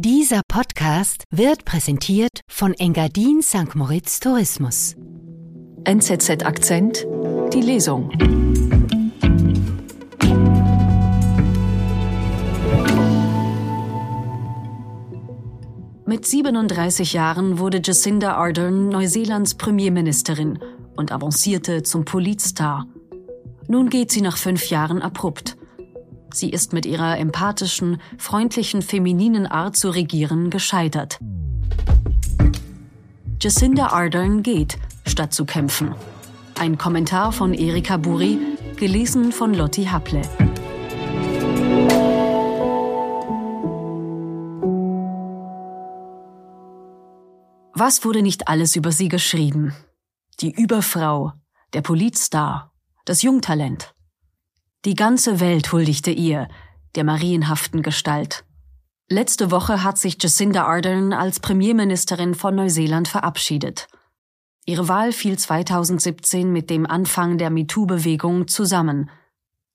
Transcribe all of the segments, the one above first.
Dieser Podcast wird präsentiert von Engadin St. Moritz Tourismus. NZZ Akzent, die Lesung. Mit 37 Jahren wurde Jacinda Ardern Neuseelands Premierministerin und avancierte zum Politstar. Nun geht sie nach fünf Jahren abrupt. Sie ist mit ihrer empathischen, freundlichen, femininen Art zu regieren gescheitert. Jacinda Ardern geht, statt zu kämpfen. Ein Kommentar von Erika Buri, gelesen von Lotti Haple. Was wurde nicht alles über sie geschrieben? Die Überfrau, der Politstar, das Jungtalent. Die ganze Welt huldigte ihr, der marienhaften Gestalt. Letzte Woche hat sich Jacinda Ardern als Premierministerin von Neuseeland verabschiedet. Ihre Wahl fiel 2017 mit dem Anfang der MeToo-Bewegung zusammen.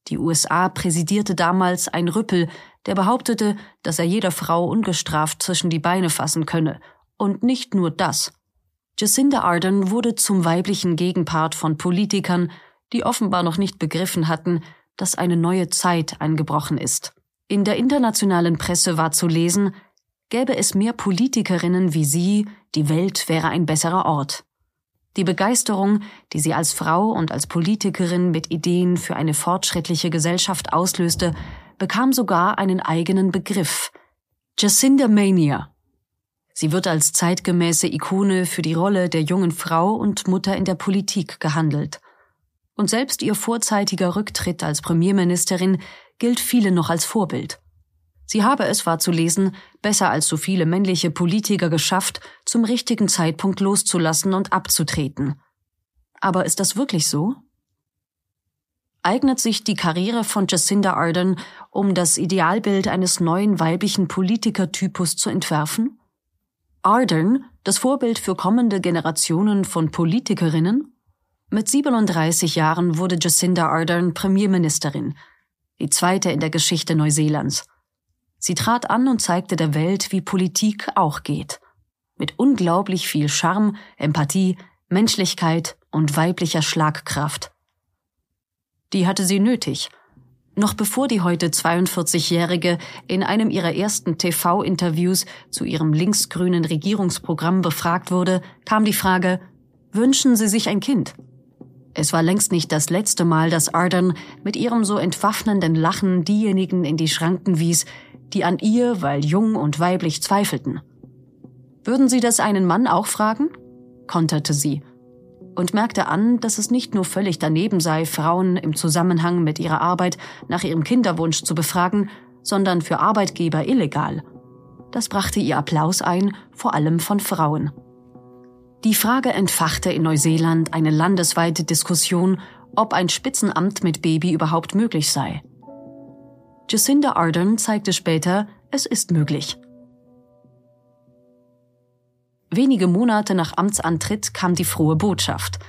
Die USA präsidierte damals ein Rüppel, der behauptete, dass er jeder Frau ungestraft zwischen die Beine fassen könne. Und nicht nur das. Jacinda Ardern wurde zum weiblichen Gegenpart von Politikern, die offenbar noch nicht begriffen hatten, dass eine neue Zeit eingebrochen ist. In der internationalen Presse war zu lesen, gäbe es mehr Politikerinnen wie sie, die Welt wäre ein besserer Ort. Die Begeisterung, die sie als Frau und als Politikerin mit Ideen für eine fortschrittliche Gesellschaft auslöste, bekam sogar einen eigenen Begriff. Jacinda Mania. Sie wird als zeitgemäße Ikone für die Rolle der jungen Frau und Mutter in der Politik gehandelt und selbst ihr vorzeitiger Rücktritt als Premierministerin gilt vielen noch als Vorbild. Sie habe es, war zu lesen, besser als so viele männliche Politiker geschafft, zum richtigen Zeitpunkt loszulassen und abzutreten. Aber ist das wirklich so? Eignet sich die Karriere von Jacinda Ardern, um das Idealbild eines neuen weiblichen Politikertypus zu entwerfen? Ardern, das Vorbild für kommende Generationen von Politikerinnen? Mit 37 Jahren wurde Jacinda Ardern Premierministerin, die zweite in der Geschichte Neuseelands. Sie trat an und zeigte der Welt, wie Politik auch geht. Mit unglaublich viel Charme, Empathie, Menschlichkeit und weiblicher Schlagkraft. Die hatte sie nötig. Noch bevor die heute 42-Jährige in einem ihrer ersten TV-Interviews zu ihrem linksgrünen Regierungsprogramm befragt wurde, kam die Frage, wünschen Sie sich ein Kind? Es war längst nicht das letzte Mal, dass Arden mit ihrem so entwaffnenden Lachen diejenigen in die Schranken wies, die an ihr, weil jung und weiblich, zweifelten. Würden Sie das einen Mann auch fragen? konterte sie und merkte an, dass es nicht nur völlig daneben sei, Frauen im Zusammenhang mit ihrer Arbeit nach ihrem Kinderwunsch zu befragen, sondern für Arbeitgeber illegal. Das brachte ihr Applaus ein, vor allem von Frauen. Die Frage entfachte in Neuseeland eine landesweite Diskussion, ob ein Spitzenamt mit Baby überhaupt möglich sei. Jacinda Ardern zeigte später, es ist möglich. Wenige Monate nach Amtsantritt kam die frohe Botschaft.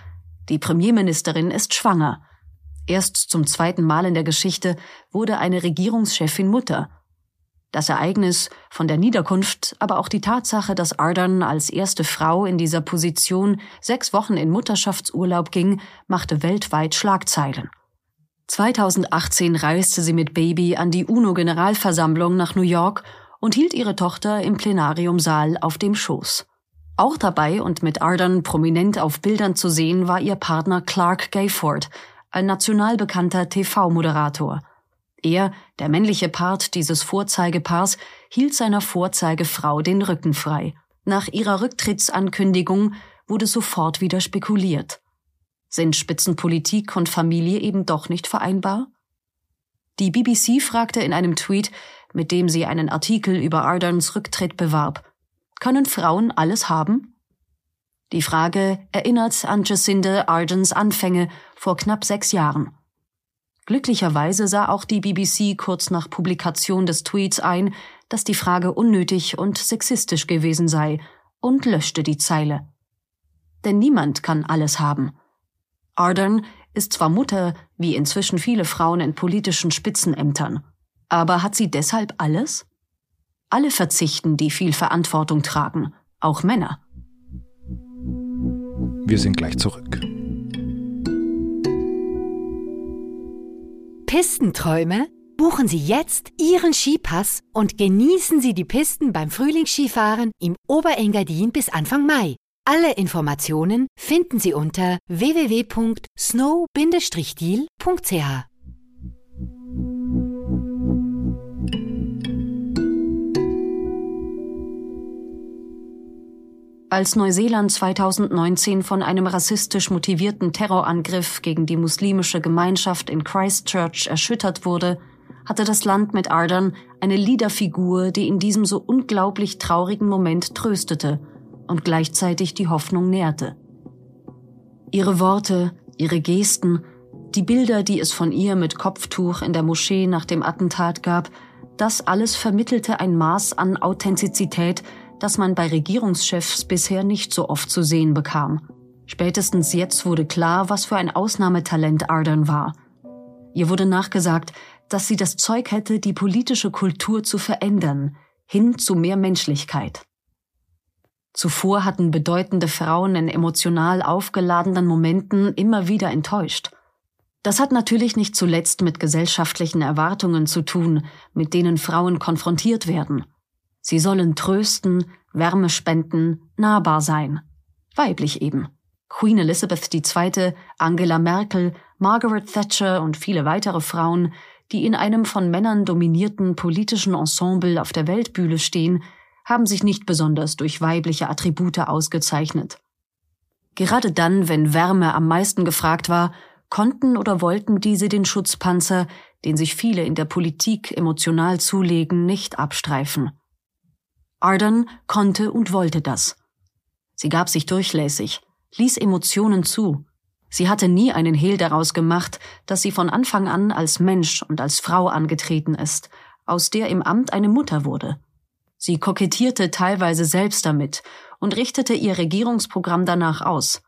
Die Premierministerin ist schwanger. Erst zum zweiten Mal in der Geschichte wurde eine Regierungschefin Mutter das Ereignis von der Niederkunft, aber auch die Tatsache, dass Ardern als erste Frau in dieser Position sechs Wochen in Mutterschaftsurlaub ging, machte weltweit Schlagzeilen. 2018 reiste sie mit Baby an die UNO-Generalversammlung nach New York und hielt ihre Tochter im Plenariumsaal auf dem Schoß. Auch dabei und mit Ardern prominent auf Bildern zu sehen war ihr Partner Clark Gayford, ein national bekannter TV-Moderator. Er, der männliche Part dieses Vorzeigepaars, hielt seiner Vorzeigefrau den Rücken frei. Nach ihrer Rücktrittsankündigung wurde sofort wieder spekuliert. Sind Spitzenpolitik und Familie eben doch nicht vereinbar? Die BBC fragte in einem Tweet, mit dem sie einen Artikel über Ardens Rücktritt bewarb, können Frauen alles haben? Die Frage erinnert an Jacinda Ardens Anfänge vor knapp sechs Jahren. Glücklicherweise sah auch die BBC kurz nach Publikation des Tweets ein, dass die Frage unnötig und sexistisch gewesen sei und löschte die Zeile. Denn niemand kann alles haben. Ardern ist zwar Mutter, wie inzwischen viele Frauen in politischen Spitzenämtern, aber hat sie deshalb alles? Alle verzichten, die viel Verantwortung tragen, auch Männer. Wir sind gleich zurück. Pistenträume? Buchen Sie jetzt Ihren Skipass und genießen Sie die Pisten beim Frühlingsskifahren im Oberengadin bis Anfang Mai. Alle Informationen finden Sie unter www.snow-deal.ch. Als Neuseeland 2019 von einem rassistisch motivierten Terrorangriff gegen die muslimische Gemeinschaft in Christchurch erschüttert wurde, hatte das Land mit Ardern eine Liederfigur, die in diesem so unglaublich traurigen Moment tröstete und gleichzeitig die Hoffnung nährte. Ihre Worte, ihre Gesten, die Bilder, die es von ihr mit Kopftuch in der Moschee nach dem Attentat gab, das alles vermittelte ein Maß an Authentizität, das man bei Regierungschefs bisher nicht so oft zu sehen bekam. Spätestens jetzt wurde klar, was für ein Ausnahmetalent Ardern war. Ihr wurde nachgesagt, dass sie das Zeug hätte, die politische Kultur zu verändern, hin zu mehr Menschlichkeit. Zuvor hatten bedeutende Frauen in emotional aufgeladenen Momenten immer wieder enttäuscht. Das hat natürlich nicht zuletzt mit gesellschaftlichen Erwartungen zu tun, mit denen Frauen konfrontiert werden. Sie sollen trösten, Wärme spenden, nahbar sein. Weiblich eben. Queen Elizabeth II., Angela Merkel, Margaret Thatcher und viele weitere Frauen, die in einem von Männern dominierten politischen Ensemble auf der Weltbühne stehen, haben sich nicht besonders durch weibliche Attribute ausgezeichnet. Gerade dann, wenn Wärme am meisten gefragt war, konnten oder wollten diese den Schutzpanzer, den sich viele in der Politik emotional zulegen, nicht abstreifen. Arden konnte und wollte das. Sie gab sich durchlässig, ließ Emotionen zu. Sie hatte nie einen Hehl daraus gemacht, dass sie von Anfang an als Mensch und als Frau angetreten ist, aus der im Amt eine Mutter wurde. Sie kokettierte teilweise selbst damit und richtete ihr Regierungsprogramm danach aus.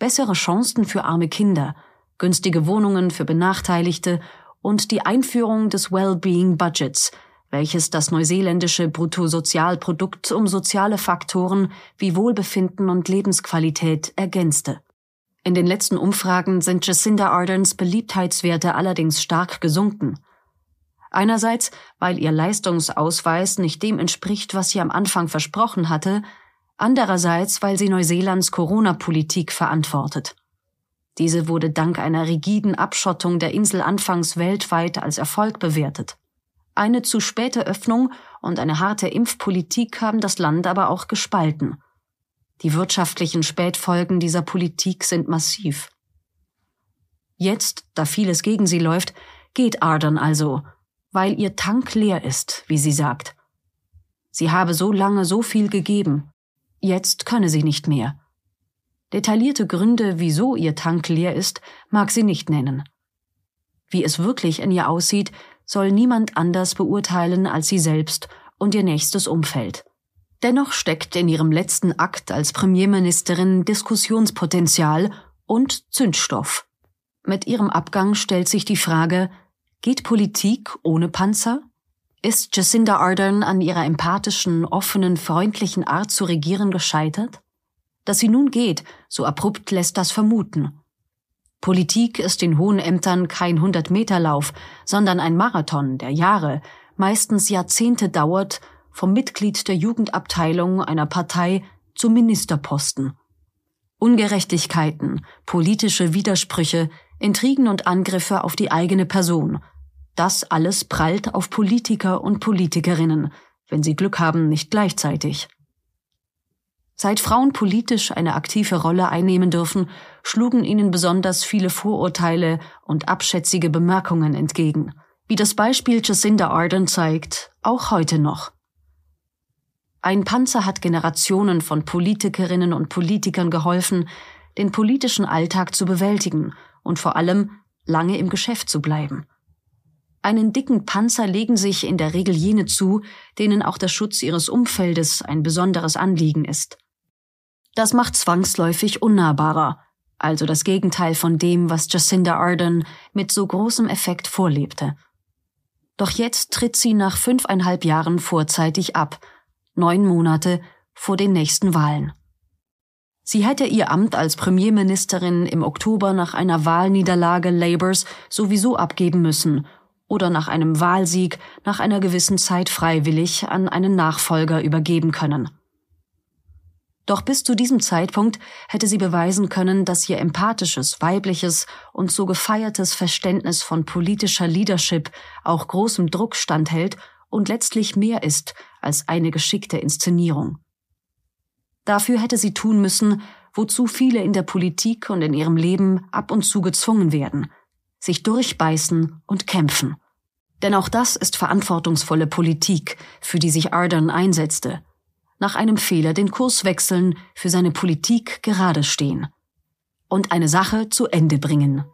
Bessere Chancen für arme Kinder, günstige Wohnungen für Benachteiligte und die Einführung des Wellbeing Budgets, welches das neuseeländische Bruttosozialprodukt um soziale Faktoren wie Wohlbefinden und Lebensqualität ergänzte. In den letzten Umfragen sind Jacinda Ardens Beliebtheitswerte allerdings stark gesunken. Einerseits, weil ihr Leistungsausweis nicht dem entspricht, was sie am Anfang versprochen hatte, andererseits, weil sie Neuseelands Corona-Politik verantwortet. Diese wurde dank einer rigiden Abschottung der Insel anfangs weltweit als Erfolg bewertet. Eine zu späte Öffnung und eine harte Impfpolitik haben das Land aber auch gespalten. Die wirtschaftlichen Spätfolgen dieser Politik sind massiv. Jetzt, da vieles gegen sie läuft, geht Ardern also, weil ihr Tank leer ist, wie sie sagt. Sie habe so lange so viel gegeben. Jetzt könne sie nicht mehr. Detaillierte Gründe, wieso ihr Tank leer ist, mag sie nicht nennen. Wie es wirklich in ihr aussieht, soll niemand anders beurteilen als sie selbst und ihr nächstes Umfeld. Dennoch steckt in ihrem letzten Akt als Premierministerin Diskussionspotenzial und Zündstoff. Mit ihrem Abgang stellt sich die Frage, geht Politik ohne Panzer? Ist Jacinda Ardern an ihrer empathischen, offenen, freundlichen Art zu regieren gescheitert? Dass sie nun geht, so abrupt lässt das vermuten. Politik ist in hohen Ämtern kein Hundertmeterlauf, sondern ein Marathon, der Jahre, meistens Jahrzehnte dauert, vom Mitglied der Jugendabteilung einer Partei zum Ministerposten. Ungerechtigkeiten, politische Widersprüche, Intrigen und Angriffe auf die eigene Person. Das alles prallt auf Politiker und Politikerinnen, wenn sie Glück haben, nicht gleichzeitig. Seit Frauen politisch eine aktive Rolle einnehmen dürfen, schlugen ihnen besonders viele Vorurteile und abschätzige Bemerkungen entgegen. Wie das Beispiel Jacinda Ardern zeigt, auch heute noch. Ein Panzer hat Generationen von Politikerinnen und Politikern geholfen, den politischen Alltag zu bewältigen und vor allem lange im Geschäft zu bleiben. Einen dicken Panzer legen sich in der Regel jene zu, denen auch der Schutz ihres Umfeldes ein besonderes Anliegen ist. Das macht zwangsläufig unnahbarer, also das Gegenteil von dem, was Jacinda Ardern mit so großem Effekt vorlebte. Doch jetzt tritt sie nach fünfeinhalb Jahren vorzeitig ab, neun Monate vor den nächsten Wahlen. Sie hätte ihr Amt als Premierministerin im Oktober nach einer Wahlniederlage Labours sowieso abgeben müssen oder nach einem Wahlsieg nach einer gewissen Zeit freiwillig an einen Nachfolger übergeben können. Doch bis zu diesem Zeitpunkt hätte sie beweisen können, dass ihr empathisches, weibliches und so gefeiertes Verständnis von politischer Leadership auch großem Druck standhält und letztlich mehr ist als eine geschickte Inszenierung. Dafür hätte sie tun müssen, wozu viele in der Politik und in ihrem Leben ab und zu gezwungen werden, sich durchbeißen und kämpfen. Denn auch das ist verantwortungsvolle Politik, für die sich Ardern einsetzte. Nach einem Fehler den Kurs wechseln, für seine Politik gerade stehen. Und eine Sache zu Ende bringen.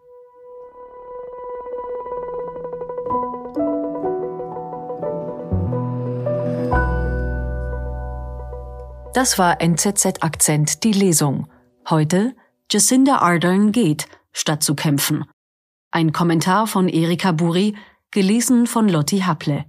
Das war NZZ Akzent die Lesung. Heute Jacinda Ardern geht, statt zu kämpfen. Ein Kommentar von Erika Buri, gelesen von Lotti Haple.